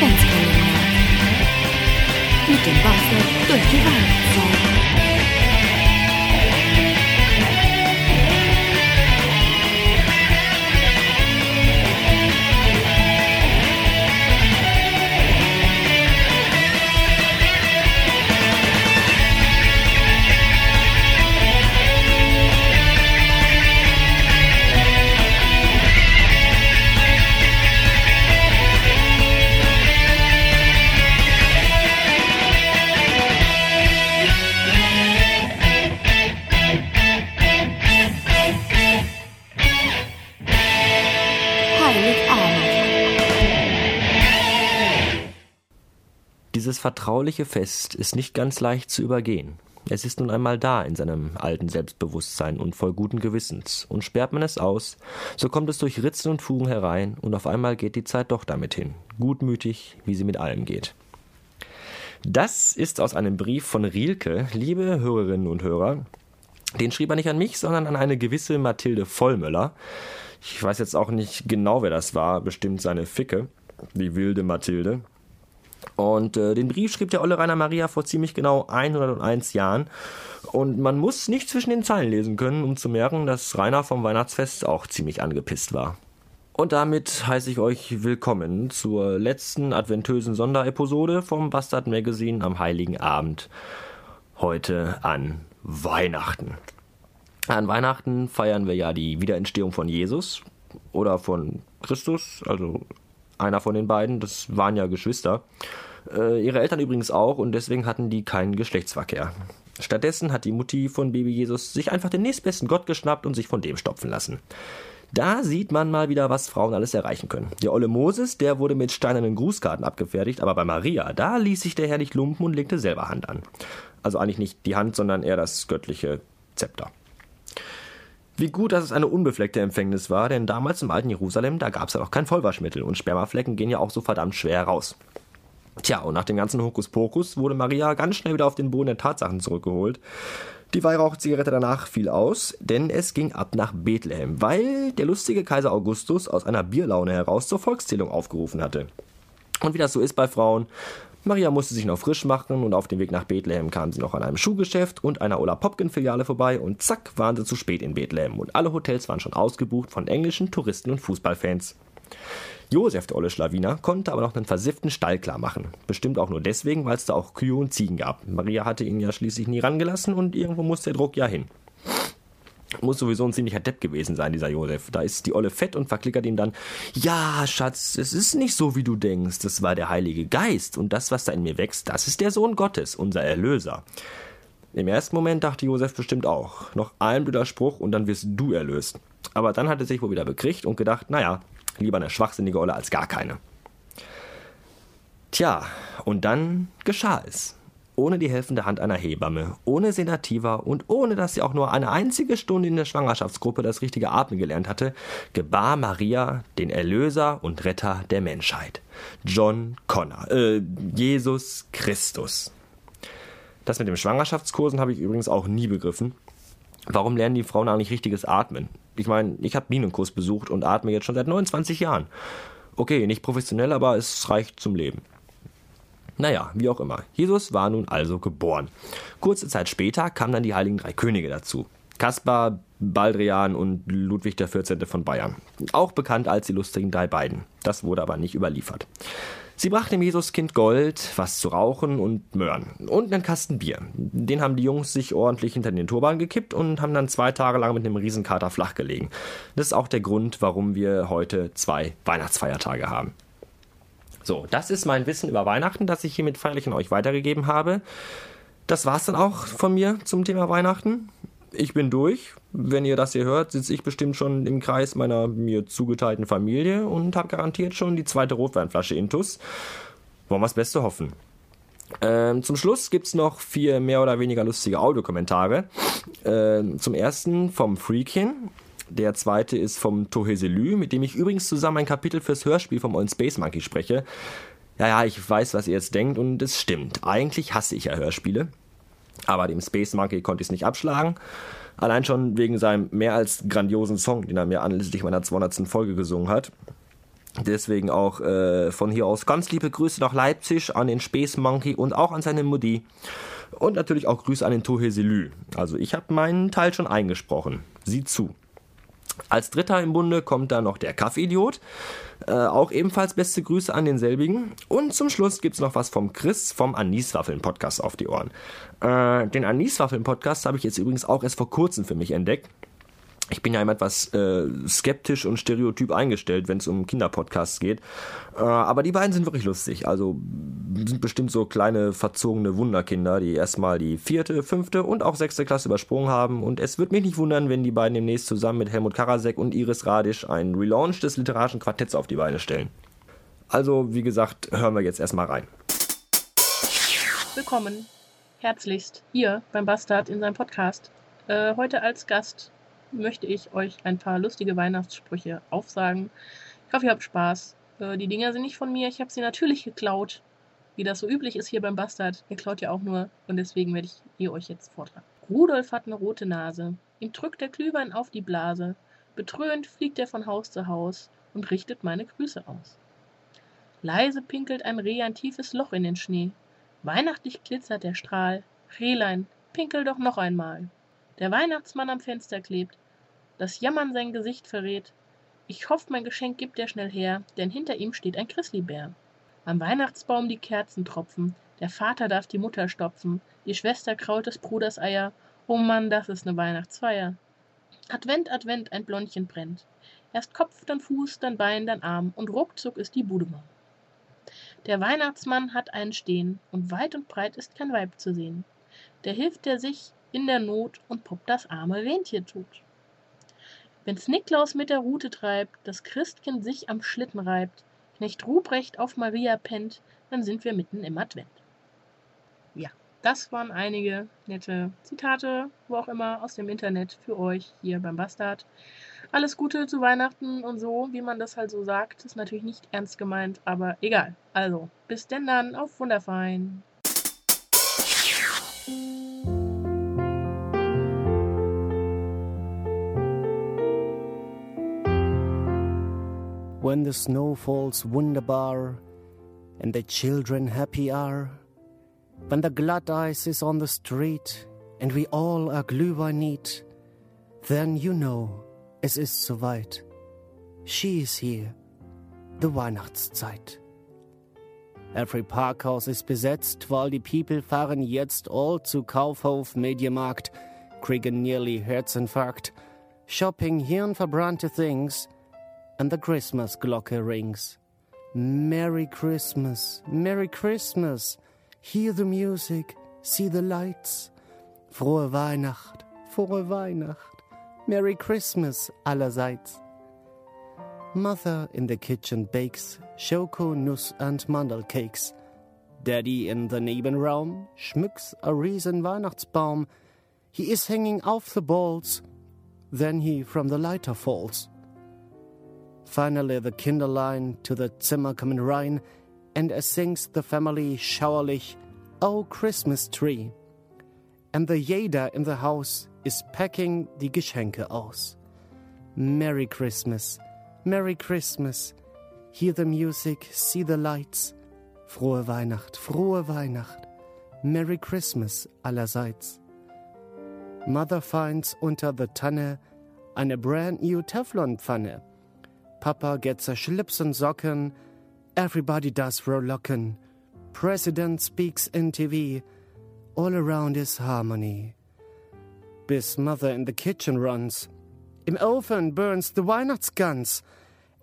Spence. Dieses vertrauliche Fest ist nicht ganz leicht zu übergehen. Es ist nun einmal da in seinem alten Selbstbewusstsein und voll guten Gewissens. Und sperrt man es aus, so kommt es durch Ritzen und Fugen herein und auf einmal geht die Zeit doch damit hin. Gutmütig, wie sie mit allem geht. Das ist aus einem Brief von Rielke, liebe Hörerinnen und Hörer. Den schrieb er nicht an mich, sondern an eine gewisse Mathilde Vollmöller. Ich weiß jetzt auch nicht genau, wer das war, bestimmt seine Ficke, die wilde Mathilde. Und äh, den Brief schrieb der Olle Rainer Maria vor ziemlich genau 101 Jahren. Und man muss nicht zwischen den Zeilen lesen können, um zu merken, dass Rainer vom Weihnachtsfest auch ziemlich angepisst war. Und damit heiße ich euch willkommen zur letzten adventösen Sonderepisode vom Bastard Magazine am Heiligen Abend. Heute an Weihnachten. An Weihnachten feiern wir ja die Wiederentstehung von Jesus oder von Christus, also einer von den beiden, das waren ja Geschwister. Äh, ihre Eltern übrigens auch und deswegen hatten die keinen Geschlechtsverkehr. Stattdessen hat die Mutti von Baby Jesus sich einfach den nächstbesten Gott geschnappt und sich von dem stopfen lassen. Da sieht man mal wieder, was Frauen alles erreichen können. Der olle Moses, der wurde mit steinernen Grußkarten abgefertigt, aber bei Maria, da ließ sich der Herr nicht lumpen und legte selber Hand an. Also eigentlich nicht die Hand, sondern eher das göttliche Zepter. Wie gut, dass es eine unbefleckte Empfängnis war, denn damals im alten Jerusalem, da gab es ja noch kein Vollwaschmittel und Spermaflecken gehen ja auch so verdammt schwer raus. Tja, und nach dem ganzen Hokuspokus wurde Maria ganz schnell wieder auf den Boden der Tatsachen zurückgeholt. Die Weihrauchzigarette danach fiel aus, denn es ging ab nach Bethlehem, weil der lustige Kaiser Augustus aus einer Bierlaune heraus zur Volkszählung aufgerufen hatte. Und wie das so ist bei Frauen, Maria musste sich noch frisch machen und auf dem Weg nach Bethlehem kam sie noch an einem Schuhgeschäft und einer Ola Popkin Filiale vorbei und zack waren sie zu spät in Bethlehem und alle Hotels waren schon ausgebucht von englischen Touristen und Fußballfans. Josef, der olle Schlawiner, konnte aber noch einen versifften Stall klar machen. Bestimmt auch nur deswegen, weil es da auch Kühe und Ziegen gab. Maria hatte ihn ja schließlich nie rangelassen und irgendwo musste der Druck ja hin. Muss sowieso ein ziemlicher Depp gewesen sein, dieser Josef. Da ist die Olle fett und verklickert ihm dann, ja, Schatz, es ist nicht so, wie du denkst. Das war der Heilige Geist. Und das, was da in mir wächst, das ist der Sohn Gottes, unser Erlöser. Im ersten Moment dachte Josef bestimmt auch, noch ein blöder Spruch und dann wirst du erlöst. Aber dann hat er sich wohl wieder bekriegt und gedacht, naja, lieber eine schwachsinnige Olle als gar keine. Tja, und dann geschah es ohne die helfende Hand einer Hebamme, ohne Sedativa und ohne dass sie auch nur eine einzige Stunde in der Schwangerschaftsgruppe das richtige Atmen gelernt hatte, gebar Maria den Erlöser und Retter der Menschheit. John Connor, äh, Jesus Christus. Das mit dem Schwangerschaftskursen habe ich übrigens auch nie begriffen. Warum lernen die Frauen eigentlich richtiges Atmen? Ich meine, ich habe Bienenkurs besucht und atme jetzt schon seit 29 Jahren. Okay, nicht professionell, aber es reicht zum Leben. Naja, wie auch immer. Jesus war nun also geboren. Kurze Zeit später kamen dann die heiligen drei Könige dazu. Kaspar, Baldrian und Ludwig XIV. von Bayern. Auch bekannt als die lustigen drei Beiden. Das wurde aber nicht überliefert. Sie brachten dem Jesuskind Gold, was zu rauchen und Möhren und einen Kasten Bier. Den haben die Jungs sich ordentlich hinter den Turban gekippt und haben dann zwei Tage lang mit einem Riesenkater flachgelegen. Das ist auch der Grund, warum wir heute zwei Weihnachtsfeiertage haben. So, das ist mein Wissen über Weihnachten, das ich hiermit feierlich an euch weitergegeben habe. Das war's dann auch von mir zum Thema Weihnachten. Ich bin durch. Wenn ihr das hier hört, sitze ich bestimmt schon im Kreis meiner mir zugeteilten Familie und habe garantiert schon die zweite Rotweinflasche Intus. Wollen wir das Beste hoffen. Ähm, zum Schluss gibt's noch vier mehr oder weniger lustige Audiokommentare. Ähm, zum ersten vom Freakin. Der zweite ist vom Toheselü, mit dem ich übrigens zusammen ein Kapitel fürs Hörspiel vom Ollen Space Monkey spreche. Ja, ja, ich weiß, was ihr jetzt denkt und es stimmt. Eigentlich hasse ich ja Hörspiele. Aber dem Space Monkey konnte ich es nicht abschlagen. Allein schon wegen seinem mehr als grandiosen Song, den er mir anlässlich meiner 200. Folge gesungen hat. Deswegen auch äh, von hier aus ganz liebe Grüße nach Leipzig an den Space Monkey und auch an seine Mutti. Und natürlich auch Grüße an den Tohe Selü. Also ich habe meinen Teil schon eingesprochen. Sieh zu. Als dritter im Bunde kommt dann noch der Kaffeeidiot. Äh, auch ebenfalls beste Grüße an denselbigen. Und zum Schluss gibt's noch was vom Chris vom Aniswaffeln-Podcast auf die Ohren. Äh, den Aniswaffeln-Podcast habe ich jetzt übrigens auch erst vor kurzem für mich entdeckt ich bin ja immer etwas äh, skeptisch und stereotyp eingestellt, wenn es um Kinderpodcasts geht. Äh, aber die beiden sind wirklich lustig. Also sind bestimmt so kleine verzogene Wunderkinder, die erstmal die vierte, fünfte und auch sechste Klasse übersprungen haben. Und es wird mich nicht wundern, wenn die beiden demnächst zusammen mit Helmut Karasek und Iris Radisch einen Relaunch des literarischen Quartetts auf die Beine stellen. Also, wie gesagt, hören wir jetzt erstmal rein. Willkommen, herzlichst, hier beim Bastard in seinem Podcast. Äh, heute als Gast möchte ich euch ein paar lustige Weihnachtssprüche aufsagen. Ich hoffe, ihr habt Spaß. Äh, die Dinger sind nicht von mir, ich habe sie natürlich geklaut. Wie das so üblich ist hier beim Bastard. Ihr klaut ja auch nur und deswegen werde ich die euch jetzt vortragen. Rudolf hat eine rote Nase. Ihm drückt der Glühwein auf die Blase. Betröhnt fliegt er von Haus zu Haus und richtet meine Grüße aus. Leise pinkelt ein Reh ein tiefes Loch in den Schnee. Weihnachtlich glitzert der Strahl. Rehlein, pinkel doch noch einmal. Der Weihnachtsmann am Fenster klebt, das Jammern sein Gesicht verrät. Ich hoff, mein Geschenk gibt er schnell her, denn hinter ihm steht ein Chrislibär. Am Weihnachtsbaum die Kerzen tropfen, der Vater darf die Mutter stopfen, die Schwester kraut des Bruders Eier. Oh Mann, das ist ne Weihnachtsfeier. Advent, Advent, ein Blondchen brennt. Erst Kopf, dann Fuß, dann Bein, dann Arm und ruckzuck ist die Bude mau. Der Weihnachtsmann hat einen Stehen und weit und breit ist kein Weib zu sehen. Der hilft der sich, in der Not und poppt das arme Rentier tot. Wenn's Niklaus mit der Rute treibt, das Christkind sich am Schlitten reibt, Knecht Ruprecht auf Maria pennt, dann sind wir mitten im Advent. Ja, das waren einige nette Zitate, wo auch immer, aus dem Internet für euch hier beim Bastard. Alles Gute zu Weihnachten und so, wie man das halt so sagt, ist natürlich nicht ernst gemeint, aber egal. Also, bis denn dann, auf Wunderfein. When the snow falls wunderbar and the children happy are, when the glad ice is on the street and we all are Glühwein neat, then you know es ist soweit. She is here, the Weihnachtszeit. Every Parkhaus ist besetzt, weil die People fahren jetzt all zu Kaufhof Mediamarkt, kriegen nearly Herzinfarkt, shopping hirnverbrannte things – and the Christmas Glocke rings. Merry Christmas, Merry Christmas. Hear the music, see the lights. Frohe Weihnacht, frohe Weihnacht. Merry Christmas allerseits. Mother in the kitchen bakes Schoko, Nuss and Mandelcakes. Daddy in the Nebenraum schmückt a riesen Weihnachtsbaum. He is hanging off the balls. Then he from the lighter falls. Finally, the Kinderlein to the Zimmer kommen rein, and as sings the family schauerlich, Oh Christmas tree. And the Jeder in the house is packing die Geschenke aus. Merry Christmas, Merry Christmas. Hear the music, see the lights. Frohe Weihnacht, frohe Weihnacht. Merry Christmas allerseits. Mother finds unter the Tanne eine brand new Teflonpfanne. Papa gets a Schlips and Socken. Everybody does frohlocken. President speaks in TV. All around is harmony. Bis Mother in the kitchen runs. Im Ofen burns the Weihnachtsgans.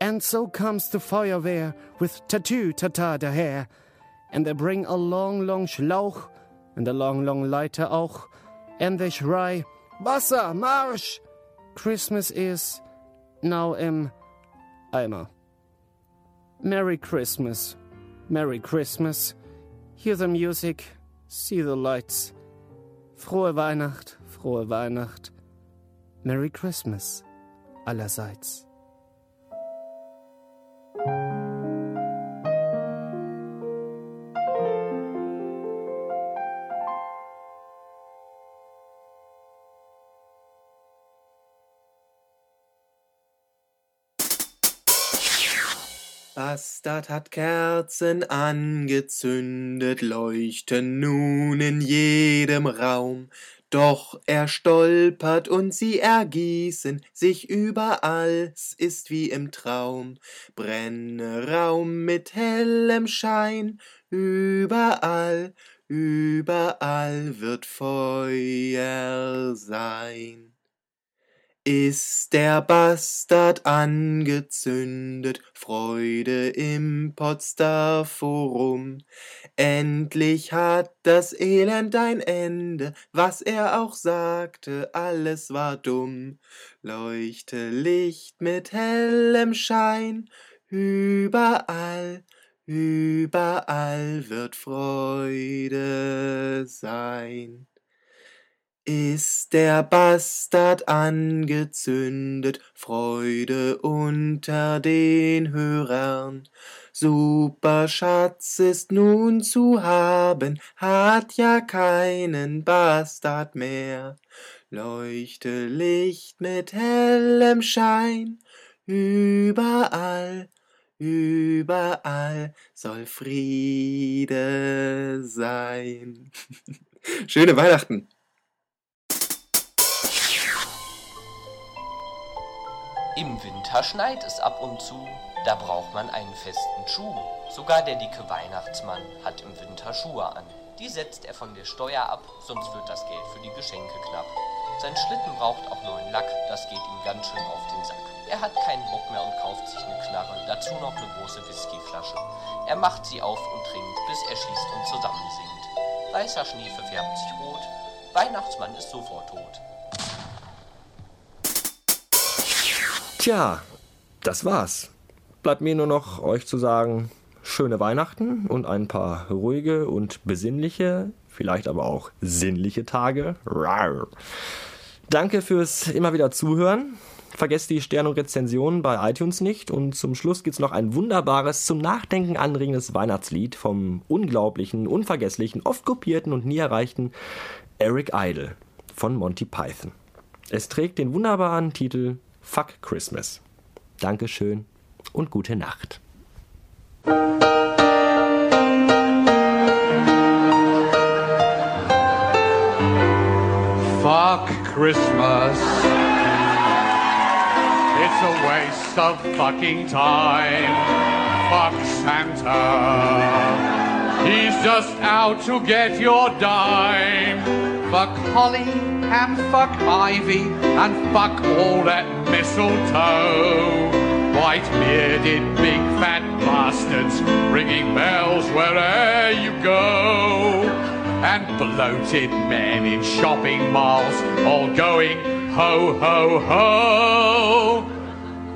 And so comes the Feuerwehr with tattoo tata daher. And they bring a long, long Schlauch and a long, long Leiter auch. And they schrei, Wasser, Marsch! Christmas is now im Eimer. Merry Christmas, Merry Christmas. Hear the music, see the lights. Frohe Weihnacht, frohe Weihnacht. Merry Christmas allerseits. Bastard hat Kerzen angezündet, leuchten nun in jedem Raum. Doch er stolpert und sie ergießen sich überall, s ist wie im Traum. Brenne Raum mit hellem Schein, überall, überall wird Feuer sein. Ist der Bastard angezündet, Freude im Potsdam Forum. Endlich hat das Elend ein Ende, was er auch sagte, alles war dumm. Leuchte Licht mit hellem Schein, überall, überall wird Freude sein. Ist der Bastard angezündet, Freude unter den Hörern. Super Schatz ist nun zu haben, hat ja keinen Bastard mehr. Leuchte Licht mit hellem Schein, überall, überall soll Friede sein. Schöne Weihnachten! Im Winter schneit es ab und zu, da braucht man einen festen Schuh. Sogar der dicke Weihnachtsmann hat im Winter Schuhe an. Die setzt er von der Steuer ab, sonst wird das Geld für die Geschenke knapp. Sein Schlitten braucht auch neuen Lack, das geht ihm ganz schön auf den Sack. Er hat keinen Bock mehr und kauft sich eine Knarre, dazu noch eine große Whiskyflasche. Er macht sie auf und trinkt, bis er schießt und zusammensinkt. Weißer Schnee verfärbt sich rot, Weihnachtsmann ist sofort tot. Tja, das war's. Bleibt mir nur noch euch zu sagen, schöne Weihnachten und ein paar ruhige und besinnliche, vielleicht aber auch sinnliche Tage. Rar. Danke fürs immer wieder Zuhören. Vergesst die Sterne und Rezensionen bei iTunes nicht. Und zum Schluss gibt's noch ein wunderbares, zum Nachdenken anregendes Weihnachtslied vom unglaublichen, unvergesslichen, oft kopierten und nie erreichten Eric Idle von Monty Python. Es trägt den wunderbaren Titel Fuck Christmas. Dankeschön und gute Nacht. Fuck Christmas. It's a waste of fucking time. Fuck Santa. He's just out to get your dime. Fuck Holly and fuck Ivy and fuck all that mistletoe. White bearded big fat bastards ringing bells wherever you go. And bloated men in shopping malls all going ho ho ho.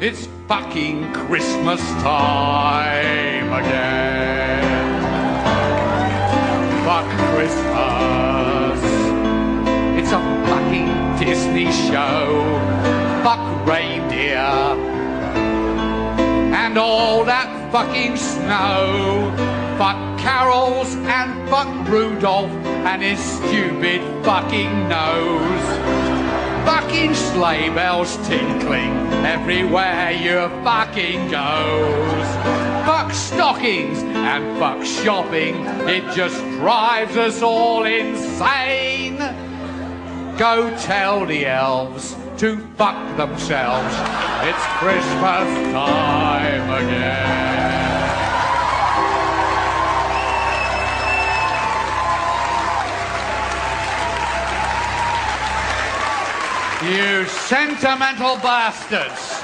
It's fucking Christmas time again. Fuck Christmas. Fuck reindeer. And all that fucking snow. Fuck carols and fuck Rudolph and his stupid fucking nose. Fucking sleigh bells tinkling everywhere you fucking goes. Fuck stockings and fuck shopping, it just drives us all insane. Go tell the elves to fuck themselves. It's Christmas time again. You sentimental bastards.